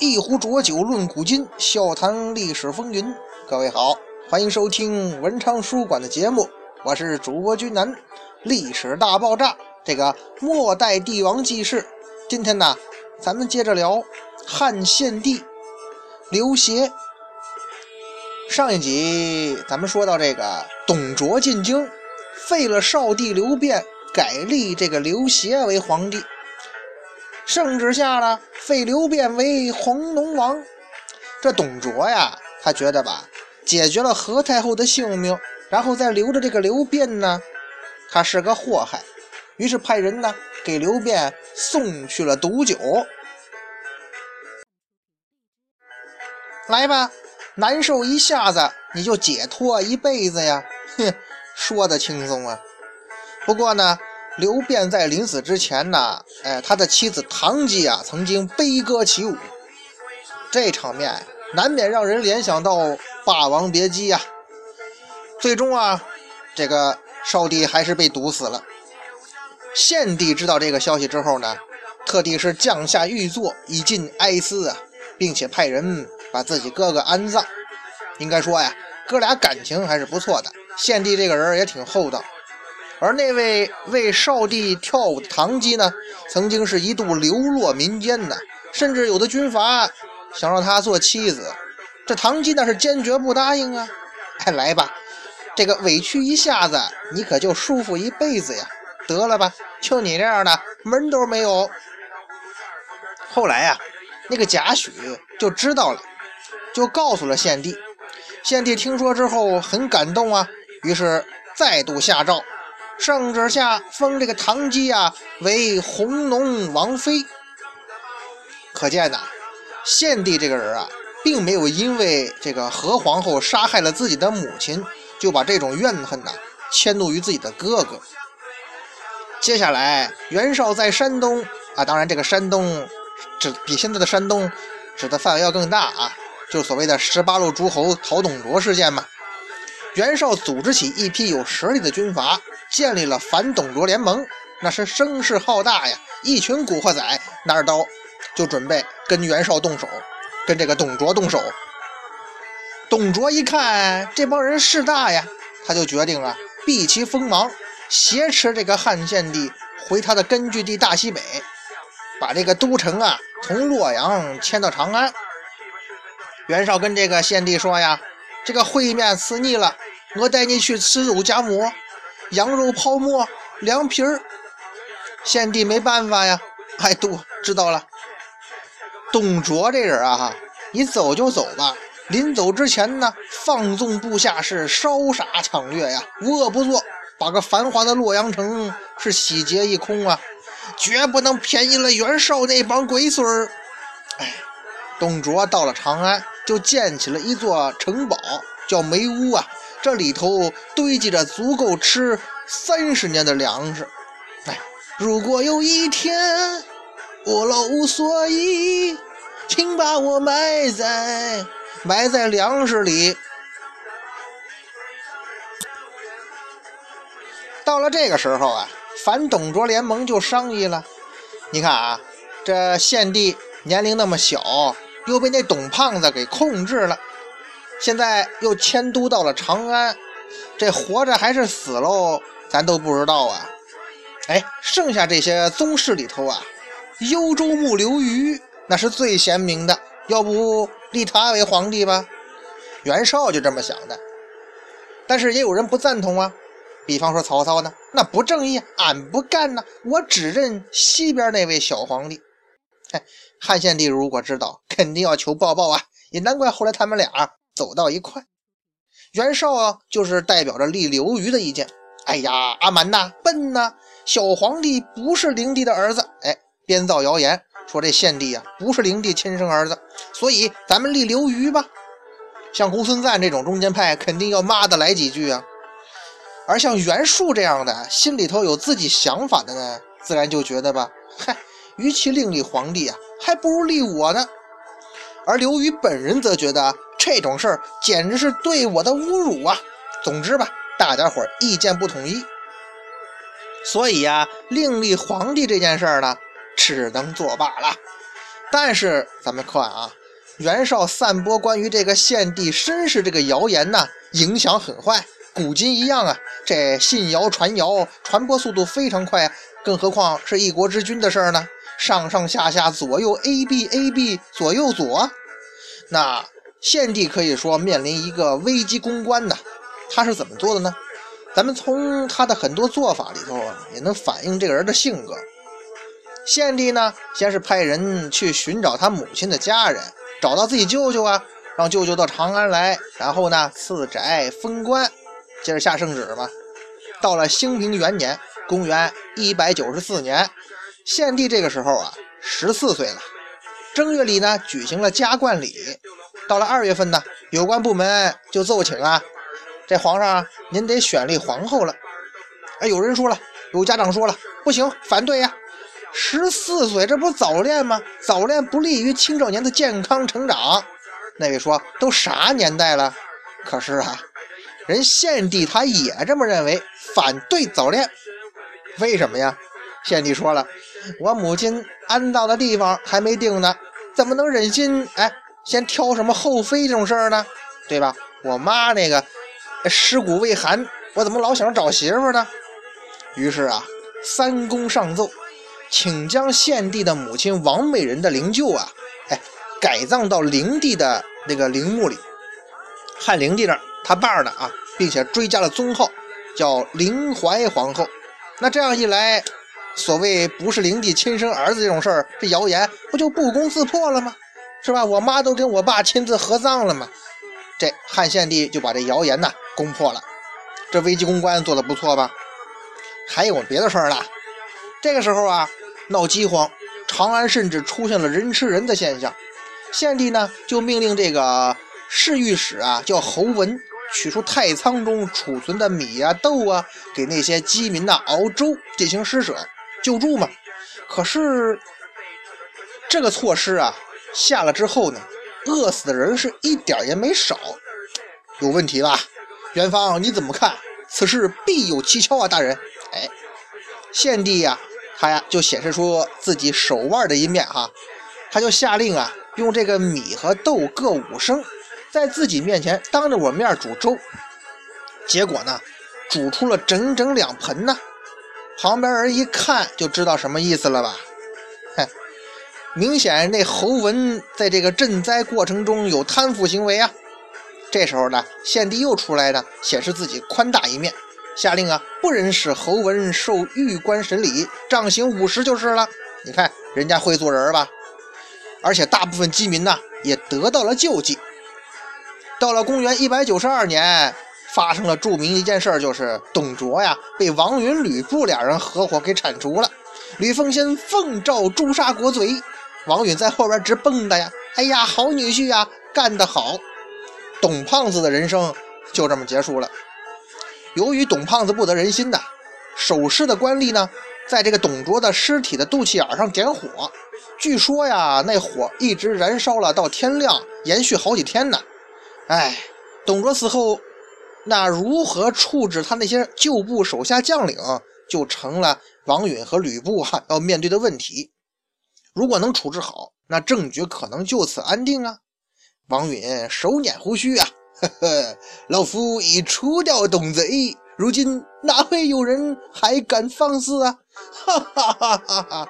一壶浊酒论古今，笑谈历史风云。各位好，欢迎收听文昌书馆的节目，我是主播君南。历史大爆炸，这个末代帝王纪事。今天呢，咱们接着聊汉献帝刘协。上一集咱们说到这个董卓进京，废了少帝刘辩，改立这个刘协为皇帝。圣旨下了，废刘辩为弘农王。这董卓呀，他觉得吧，解决了何太后的性命，然后再留着这个刘辩呢，他是个祸害。于是派人呢，给刘辩送去了毒酒。来吧，难受一下子，你就解脱一辈子呀！哼，说的轻松啊。不过呢。刘辩在临死之前呢，哎，他的妻子唐姬啊，曾经悲歌起舞，这场面难免让人联想到《霸王别姬》呀。最终啊，这个少帝还是被毒死了。献帝知道这个消息之后呢，特地是降下玉座以尽哀思啊，并且派人把自己哥哥安葬。应该说呀，哥俩感情还是不错的。献帝这个人也挺厚道。而那位为少帝跳舞的唐姬呢，曾经是一度流落民间的，甚至有的军阀想让她做妻子，这唐姬那是坚决不答应啊！哎，来吧，这个委屈一下子，你可就舒服一辈子呀！得了吧，就你这样的门都没有。后来呀，那个贾诩就知道了，就告诉了献帝。献帝听说之后很感动啊，于是再度下诏。圣旨下封这个唐姬啊为弘农王妃，可见呐，献帝这个人啊，并没有因为这个何皇后杀害了自己的母亲，就把这种怨恨呐迁怒于自己的哥哥。接下来，袁绍在山东啊，当然这个山东指比现在的山东指的范围要更大啊，就是所谓的十八路诸侯讨董卓事件嘛。袁绍组织起一批有实力的军阀。建立了反董卓联盟，那是声势浩大呀！一群古惑仔拿着刀，就准备跟袁绍动手，跟这个董卓动手。董卓一看这帮人势大呀，他就决定啊，避其锋芒，挟持这个汉献帝回他的根据地大西北，把这个都城啊从洛阳迁到长安。袁绍跟这个献帝说呀：“这个烩面吃腻了，我带你去吃肉夹馍。”羊肉泡馍、凉皮儿，献帝没办法呀，哎，都知道了。董卓这人啊，哈你走就走吧，临走之前呢，放纵部下是烧杀抢掠呀，无恶不作，把个繁华的洛阳城是洗劫一空啊，绝不能便宜了袁绍那帮龟孙儿。哎，董卓到了长安，就建起了一座城堡，叫梅屋啊。这里头堆积着足够吃三十年的粮食。哎，如果有一天我老无所依，请把我埋在埋在粮食里。到了这个时候啊，反董卓联盟就商议了。你看啊，这献帝年龄那么小，又被那董胖子给控制了。现在又迁都到了长安，这活着还是死喽，咱都不知道啊。哎，剩下这些宗室里头啊，幽州牧刘虞那是最贤明的，要不立他为皇帝吧？袁绍就这么想的。但是也有人不赞同啊，比方说曹操呢，那不正义，俺不干呢，我只认西边那位小皇帝。哎，汉献帝如果知道，肯定要求抱抱啊，也难怪后来他们俩。走到一块，袁绍啊，就是代表着立刘虞的意见。哎呀，阿蛮呐，笨呐，小皇帝不是灵帝的儿子。哎，编造谣言说这献帝啊不是灵帝亲生儿子，所以咱们立刘虞吧。像公孙瓒这种中间派，肯定要骂的来几句啊。而像袁术这样的心里头有自己想法的呢，自然就觉得吧，嗨，与其另立皇帝啊，还不如立我呢。而刘虞本人则觉得。这种事儿简直是对我的侮辱啊！总之吧，大家伙意见不统一，所以呀，另立皇帝这件事儿呢，只能作罢了。但是咱们看啊，袁绍散播关于这个献帝身世这个谣言呢，影响很坏，古今一样啊，这信谣传谣，传播速度非常快啊，更何况是一国之君的事儿呢？上上下下左右 A B A B 左右左，那献帝可以说面临一个危机公关呐。他是怎么做的呢？咱们从他的很多做法里头，也能反映这个人的性格。献帝呢，先是派人去寻找他母亲的家人，找到自己舅舅啊，让舅舅到长安来，然后呢赐宅封官，接着下圣旨嘛。到了兴平元年，公元一百九十四年，献帝这个时候啊十四岁了。正月里呢举行了加冠礼，到了二月份呢，有关部门就奏请啊。这皇上，您得选立皇后了。哎，有人说了，有家长说了，不行，反对呀！十四岁，这不早恋吗？早恋不利于青少年的健康成长。那位说，都啥年代了？可是啊，人献帝他也这么认为，反对早恋。为什么呀？献帝说了，我母亲安葬的地方还没定呢，怎么能忍心哎，先挑什么后妃这种事儿呢？对吧？我妈那个。尸骨未寒，我怎么老想着找媳妇呢？于是啊，三公上奏，请将献帝的母亲王美人的灵柩啊，哎，改葬到灵帝的那个陵墓里，汉灵帝那儿，他爸呢啊，并且追加了宗号，叫灵怀皇后。那这样一来，所谓不是灵帝亲生儿子这种事儿，这谣言不就不攻自破了吗？是吧？我妈都跟我爸亲自合葬了吗？这汉献帝就把这谣言呢。攻破了，这危机公关做的不错吧？还有别的事儿呢。这个时候啊，闹饥荒，长安甚至出现了人吃人的现象。献帝呢，就命令这个侍御史啊，叫侯文，取出太仓中储存的米啊、豆啊，给那些饥民呐熬粥进行施舍救助嘛。可是这个措施啊下了之后呢，饿死的人是一点也没少，有问题吧？元芳，你怎么看？此事必有蹊跷啊，大人。哎，献帝呀，他呀就显示出自己手腕的一面哈，他就下令啊，用这个米和豆各五升，在自己面前当着我面煮粥。结果呢，煮出了整整两盆呢。旁边人一看就知道什么意思了吧？哼，明显那侯文在这个赈灾过程中有贪腐行为啊。这时候呢，献帝又出来呢，显示自己宽大一面，下令啊，不忍使侯文受玉官审理，杖刑五十就是了。你看人家会做人吧？而且大部分饥民呢，也得到了救济。到了公元一百九十二年，发生了著名一件事，就是董卓呀，被王允、吕布俩人合伙给铲除了。吕奉先奉诏诛杀国贼，王允在后边直蹦跶呀，哎呀，好女婿呀，干得好！董胖子的人生就这么结束了。由于董胖子不得人心呐，守尸的官吏呢，在这个董卓的尸体的肚脐眼上点火，据说呀，那火一直燃烧了到天亮，延续好几天呢。哎，董卓死后，那如何处置他那些旧部手下将领，就成了王允和吕布哈要面对的问题。如果能处置好，那政局可能就此安定啊。王允手捻胡须啊，呵呵，老夫已除掉董贼，如今哪会有人还敢放肆啊？哈哈哈哈哈！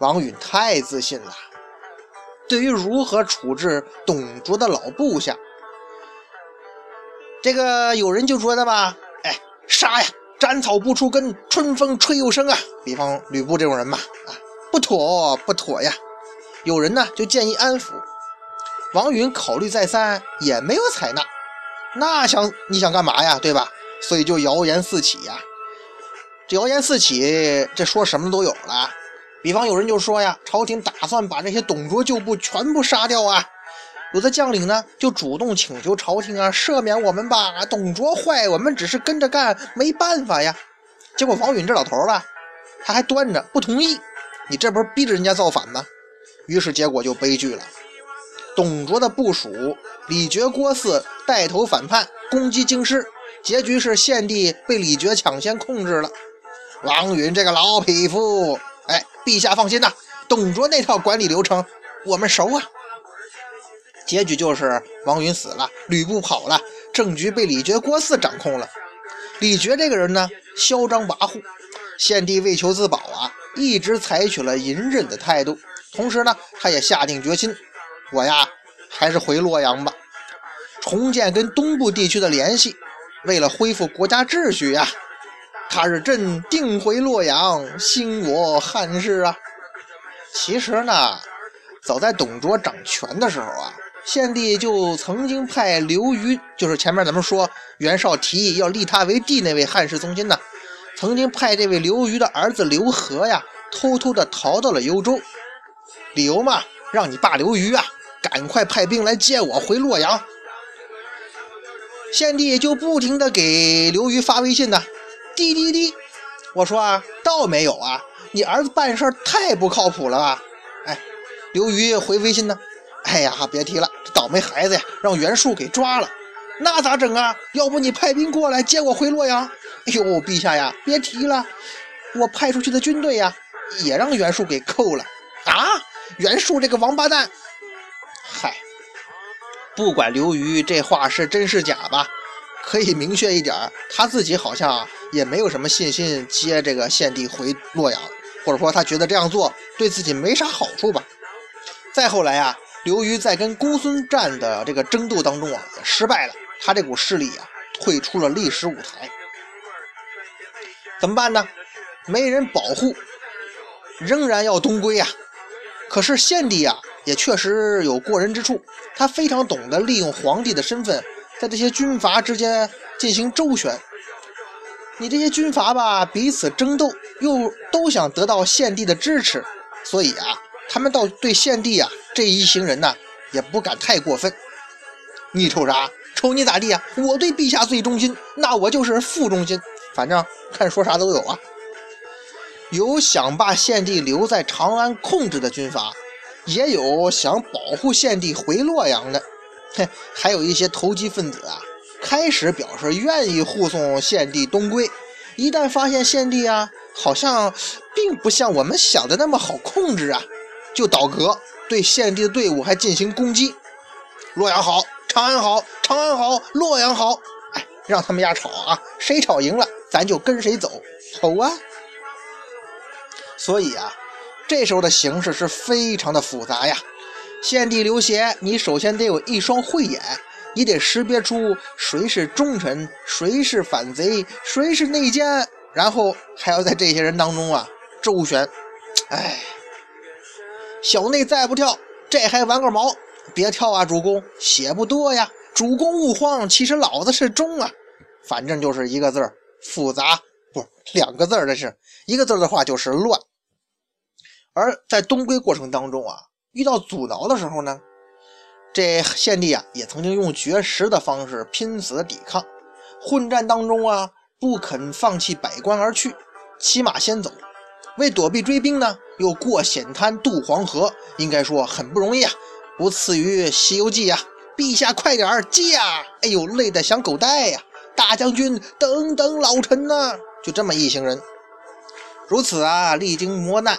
王允太自信了。对于如何处置董卓的老部下，这个有人就说的吧，哎，杀呀，斩草不除根，春风吹又生啊。比方吕布这种人嘛，啊，不妥不妥呀。有人呢就建议安抚。王允考虑再三，也没有采纳。那想你想干嘛呀？对吧？所以就谣言四起呀。这谣言四起，这说什么都有了。比方有人就说呀，朝廷打算把这些董卓旧部全部杀掉啊。有的将领呢，就主动请求朝廷啊，赦免我们吧。董卓坏，我们只是跟着干，没办法呀。结果王允这老头吧，他还端着不同意。你这不是逼着人家造反吗？于是结果就悲剧了。董卓的部属李傕、郭汜带头反叛，攻击京师，结局是献帝被李傕抢先控制了。王允这个老匹夫，哎，陛下放心呐，董卓那套管理流程我们熟啊。结局就是王允死了，吕布跑了，政局被李傕、郭汜掌控了。李傕这个人呢，嚣张跋扈，献帝为求自保啊，一直采取了隐忍的态度。同时呢，他也下定决心，我呀，还是回洛阳吧，重建跟东部地区的联系。为了恢复国家秩序呀，他日朕定回洛阳，兴我汉室啊。其实呢，早在董卓掌权的时候啊。献帝就曾经派刘虞，就是前面咱们说袁绍提议要立他为帝那位汉室宗亲呢，曾经派这位刘虞的儿子刘和呀，偷偷的逃到了幽州，理由嘛，让你爸刘虞啊，赶快派兵来接我回洛阳。献帝就不停的给刘虞发微信呢，滴滴滴，我说啊，倒没有啊，你儿子办事太不靠谱了吧？哎，刘虞回微信呢。哎呀，别提了，这倒霉孩子呀，让袁术给抓了，那咋整啊？要不你派兵过来接我回洛阳？哎呦，陛下呀，别提了，我派出去的军队呀，也让袁术给扣了啊！袁术这个王八蛋！嗨，不管刘瑜这话是真是假吧，可以明确一点，他自己好像也没有什么信心接这个献帝回洛阳，或者说他觉得这样做对自己没啥好处吧。再后来呀。刘虞在跟公孙瓒的这个争斗当中啊，也失败了，他这股势力啊，退出了历史舞台。怎么办呢？没人保护，仍然要东归啊。可是献帝啊，也确实有过人之处，他非常懂得利用皇帝的身份，在这些军阀之间进行周旋。你这些军阀吧，彼此争斗，又都想得到献帝的支持，所以啊。他们倒对献帝啊这一行人呢也不敢太过分。你瞅啥？瞅你咋地呀？我对陛下最忠心，那我就是副忠心。反正看说啥都有啊。有想把献帝留在长安控制的军阀，也有想保护献帝回洛阳的。哼，还有一些投机分子啊，开始表示愿意护送献帝东归，一旦发现献帝啊好像并不像我们想的那么好控制啊。就倒戈，对献帝的队伍还进行攻击。洛阳好，长安好，长安好，洛阳好。哎，让他们家吵啊，谁吵赢了，咱就跟谁走。好啊。所以啊，这时候的形势是非常的复杂呀。献帝刘协，你首先得有一双慧眼，你得识别出谁是忠臣，谁是反贼，谁是内奸，然后还要在这些人当中啊周旋。哎。小内再不跳，这还玩个毛？别跳啊，主公，血不多呀。主公勿慌，其实老子是忠啊。反正就是一个字儿，复杂。不，两个字儿，这是一个字的话就是乱。而在东归过程当中啊，遇到阻挠的时候呢，这献帝啊也曾经用绝食的方式拼死抵抗。混战当中啊，不肯放弃百官而去，骑马先走。为躲避追兵呢，又过险滩渡黄河，应该说很不容易啊，不次于《西游记》呀。陛下快点儿驾！哎呦，累得想狗带呀！大将军，等等老臣呐！就这么一行人，如此啊，历经磨难，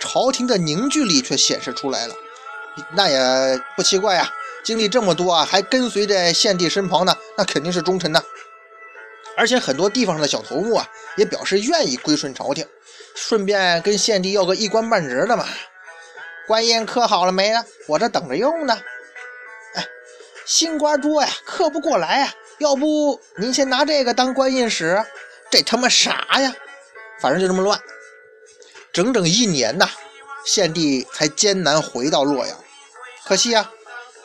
朝廷的凝聚力却显示出来了。那也不奇怪呀，经历这么多啊，还跟随在献帝身旁呢，那肯定是忠臣呐。而且很多地方上的小头目啊，也表示愿意归顺朝廷。顺便跟献帝要个一官半职的嘛，官印刻好了没啊？我这等着用呢。哎，新官多呀，刻不过来呀。要不您先拿这个当官印使？这他妈啥呀？反正就这么乱，整整一年呐，献帝才艰难回到洛阳。可惜啊，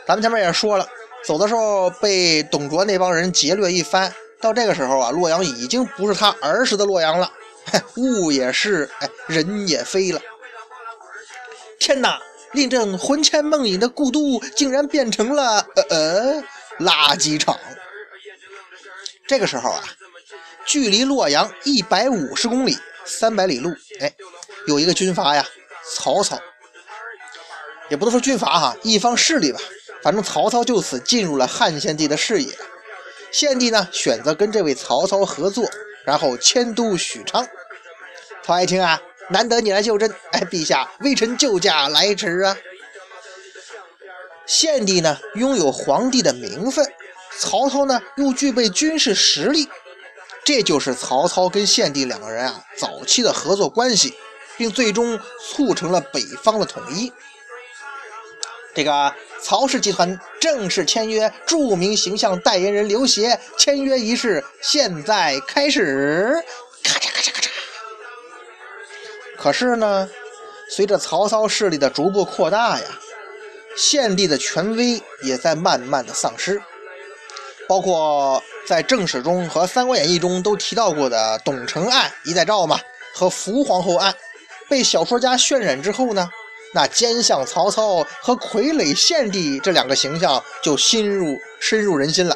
咱们前面也说了，走的时候被董卓那帮人劫掠一番。到这个时候啊，洛阳已经不是他儿时的洛阳了。物也是，哎，人也飞了。天哪！令朕魂牵梦萦的故都，竟然变成了呃呃垃圾场。这个时候啊，距离洛阳一百五十公里，三百里路，哎，有一个军阀呀，曹操，也不能说军阀哈，一方势力吧。反正曹操就此进入了汉献帝的视野。献帝呢，选择跟这位曹操合作。然后迁都许昌，曹爱卿啊，难得你来就朕，哎，陛下，微臣救驾来迟啊。献帝呢拥有皇帝的名分，曹操呢又具备军事实力，这就是曹操跟献帝两个人啊早期的合作关系，并最终促成了北方的统一。这个曹氏集团正式签约著名形象代言人刘协，签约仪式现在开始。咔嚓咔嚓咔嚓。可是呢，随着曹操势力的逐步扩大呀。献帝的权威也在慢慢的丧失，包括在正史中和《三国演义》中都提到过的董承案一代诏嘛，和伏皇后案，被小说家渲染之后呢，那奸相曹操和傀儡献帝这两个形象就深入深入人心了。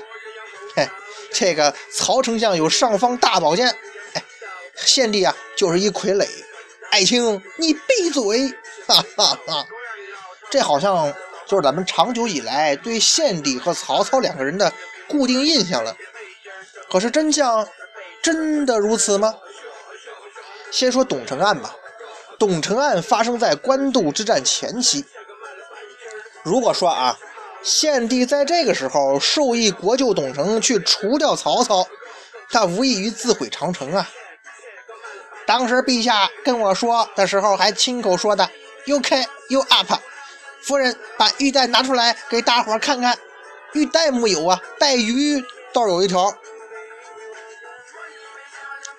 嘿，这个曹丞相有尚方大宝剑，哎，献帝啊就是一傀儡。爱卿，你闭嘴！哈哈哈，这好像。就是咱们长久以来对献帝和曹操两个人的固定印象了。可是真相真的如此吗？先说董承案吧。董承案发生在官渡之战前期。如果说啊，献帝在这个时候授意国舅董承去除掉曹操，他无异于自毁长城啊。当时陛下跟我说的时候，还亲口说的 “You can, you up”。夫人把玉带拿出来给大伙看看，玉带木有啊，带鱼倒有一条。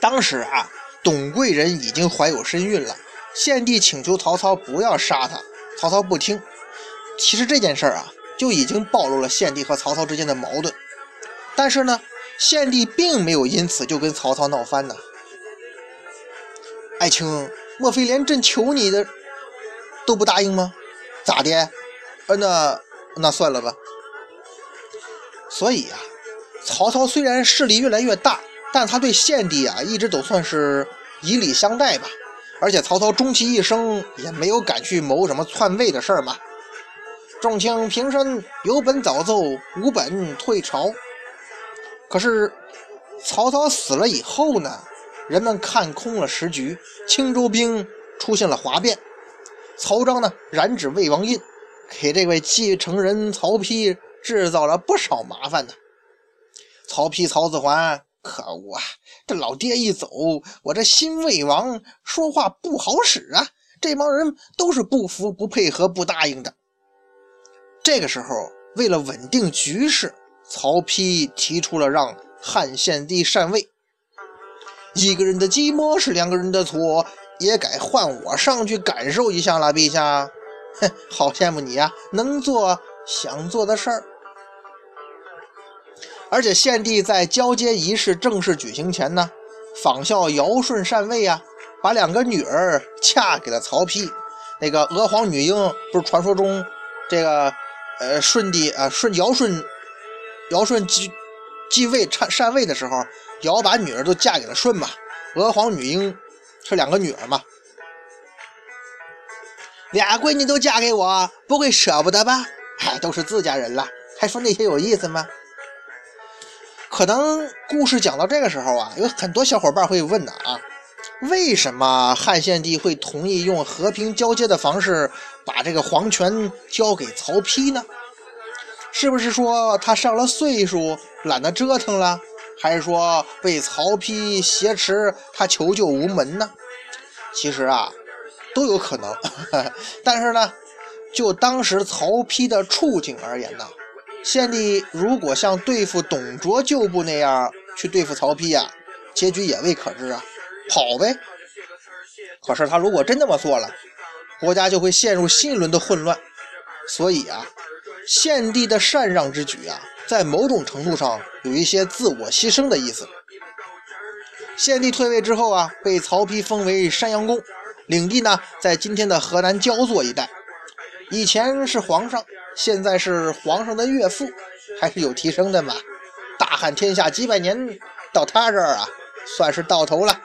当时啊，董贵人已经怀有身孕了，献帝请求曹操不要杀他，曹操不听。其实这件事儿啊，就已经暴露了献帝和曹操之间的矛盾。但是呢，献帝并没有因此就跟曹操闹翻呢。爱卿，莫非连朕求你的都不答应吗？咋的？呃，那那算了吧。所以啊，曹操虽然势力越来越大，但他对献帝啊一直都算是以礼相待吧。而且曹操终其一生也没有敢去谋什么篡位的事儿嘛。众卿平身，有本早奏，无本退朝。可是曹操死了以后呢，人们看空了时局，青州兵出现了哗变。曹彰呢，染指魏王印，给这位继承人曹丕制造了不少麻烦呢。曹丕、曹子桓，可恶啊！这老爹一走，我这新魏王说话不好使啊。这帮人都是不服、不配合、不答应的。这个时候，为了稳定局势，曹丕提出了让汉献帝禅位。一个人的寂寞是两个人的错。也该换我上去感受一下了，陛下。哼，好羡慕你呀，能做想做的事儿。而且献帝在交接仪式正式举行前呢，仿效尧舜禅位啊，把两个女儿嫁给了曹丕。那个娥皇女英不是传说中这个呃舜帝啊舜尧舜尧舜继继位禅禅位的时候，尧把女儿都嫁给了舜嘛，娥皇女英。是两个女儿嘛，俩闺女都嫁给我，不会舍不得吧？哎，都是自家人了，还说那些有意思吗？可能故事讲到这个时候啊，有很多小伙伴会问呢啊，为什么汉献帝会同意用和平交接的方式把这个皇权交给曹丕呢？是不是说他上了岁数，懒得折腾了？还是说被曹丕挟持，他求救无门呢？其实啊，都有可能。但是呢，就当时曹丕的处境而言呢，献帝如果像对付董卓旧部那样去对付曹丕呀，结局也未可知啊，跑呗。可是他如果真那么做了，国家就会陷入新一轮的混乱。所以啊，献帝的禅让之举啊。在某种程度上有一些自我牺牲的意思。献帝退位之后啊，被曹丕封为山阳公，领地呢在今天的河南焦作一带。以前是皇上，现在是皇上的岳父，还是有提升的嘛？大汉天下几百年，到他这儿啊，算是到头了。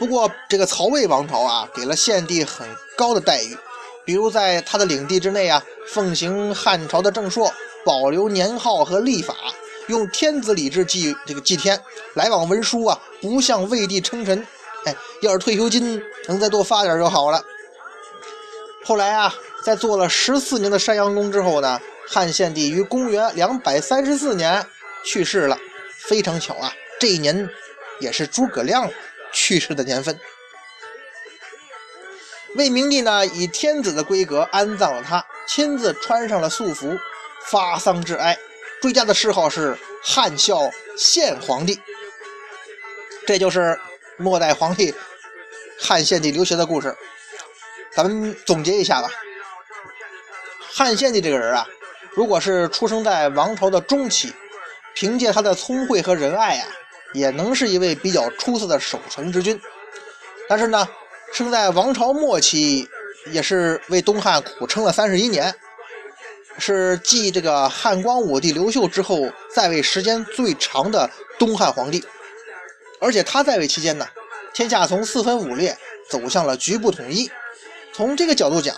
不过这个曹魏王朝啊，给了献帝很高的待遇，比如在他的领地之内啊，奉行汉朝的正朔。保留年号和历法，用天子礼制祭这个祭天，来往文书啊，不向魏帝称臣。哎，要是退休金能再多发点就好了。后来啊，在做了十四年的山阳公之后呢，汉献帝于公元两百三十四年去世了。非常巧啊，这一年也是诸葛亮去世的年份。魏明帝呢，以天子的规格安葬了他，亲自穿上了素服，发丧致哀，追加的谥号是汉孝献皇帝。这就是末代皇帝汉献帝留学的故事。咱们总结一下吧。汉献帝这个人啊，如果是出生在王朝的中期，凭借他的聪慧和仁爱啊，也能是一位比较出色的守臣之君。但是呢，生在王朝末期，也是为东汉苦撑了三十一年，是继这个汉光武帝刘秀之后在位时间最长的东汉皇帝。而且他在位期间呢，天下从四分五裂走向了局部统一。从这个角度讲，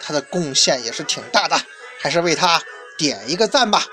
他的贡献也是挺大的，还是为他点一个赞吧。